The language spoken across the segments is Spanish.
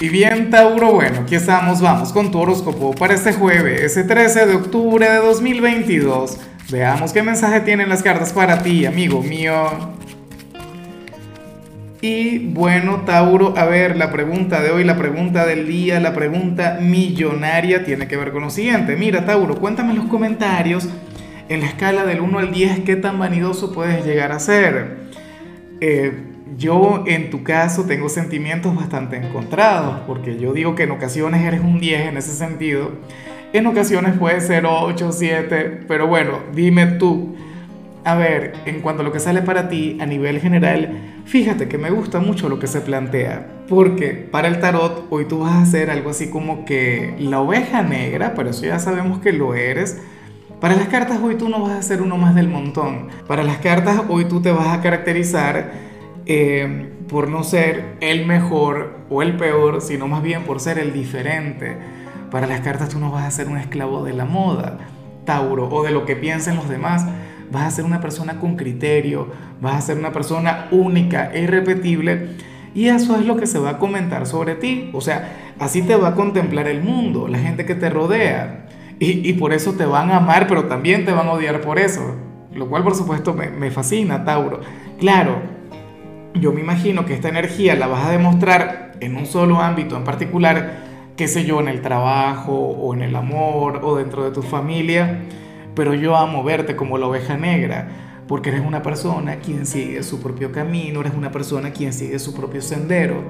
Y bien, Tauro, bueno, aquí estamos, vamos con tu horóscopo para este jueves, ese 13 de octubre de 2022. Veamos qué mensaje tienen las cartas para ti, amigo mío. Y bueno, Tauro, a ver, la pregunta de hoy, la pregunta del día, la pregunta millonaria tiene que ver con lo siguiente. Mira, Tauro, cuéntame en los comentarios, en la escala del 1 al 10, qué tan vanidoso puedes llegar a ser. Eh, yo en tu caso tengo sentimientos bastante encontrados, porque yo digo que en ocasiones eres un 10 en ese sentido, en ocasiones puede ser 8, 7, pero bueno, dime tú. A ver, en cuanto a lo que sale para ti a nivel general, fíjate que me gusta mucho lo que se plantea, porque para el tarot hoy tú vas a hacer algo así como que la oveja negra, pero eso ya sabemos que lo eres. Para las cartas hoy tú no vas a ser uno más del montón. Para las cartas hoy tú te vas a caracterizar eh, por no ser el mejor o el peor, sino más bien por ser el diferente. Para las cartas tú no vas a ser un esclavo de la moda, Tauro, o de lo que piensen los demás. Vas a ser una persona con criterio, vas a ser una persona única e irrepetible. Y eso es lo que se va a comentar sobre ti. O sea, así te va a contemplar el mundo, la gente que te rodea. Y, por eso te van a amar, pero también te van a odiar por eso. Lo cual, por supuesto, me, me fascina, Tauro. Claro, yo me imagino que esta energía la vas a demostrar en un solo ámbito en particular, qué sé yo, en el trabajo o en el amor o dentro de tu familia, pero yo amo verte como la oveja negra, porque eres una persona quien sigue su propio camino, eres una persona quien sigue su propio sendero,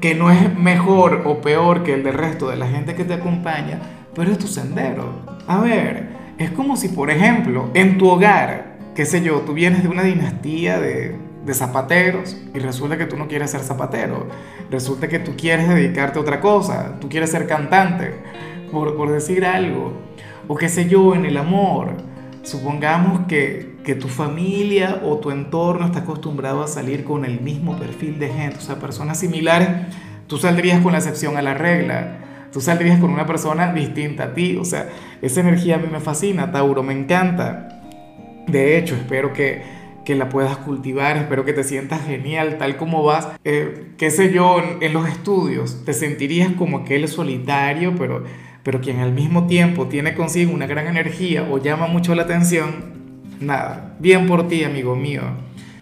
que no es mejor o peor que el del resto de la gente que te acompaña, pero es tu sendero. A ver, es como si, por ejemplo, en tu hogar, qué sé yo, tú vienes de una dinastía de de zapateros y resulta que tú no quieres ser zapatero, resulta que tú quieres dedicarte a otra cosa, tú quieres ser cantante, por, por decir algo, o qué sé yo, en el amor. Supongamos que, que tu familia o tu entorno está acostumbrado a salir con el mismo perfil de gente, o sea, personas similares, tú saldrías con la excepción a la regla. Tú saldrías con una persona distinta a ti. O sea, esa energía a mí me fascina, Tauro, me encanta. De hecho, espero que, que la puedas cultivar, espero que te sientas genial tal como vas, eh, qué sé yo, en, los estudios, te sentirías como aquel solitario, pero, pero quien al mismo tiempo tiene consigo una gran energía o llama mucho la atención, nada, bien por ti, amigo mío.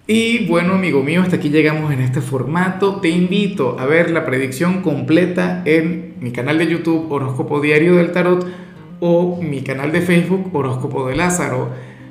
Y bueno, amigo mío, hasta aquí llegamos en este formato. Te invito a ver la predicción completa en mi canal de YouTube Horóscopo Diario del Tarot o mi canal de Facebook Horóscopo de Lázaro.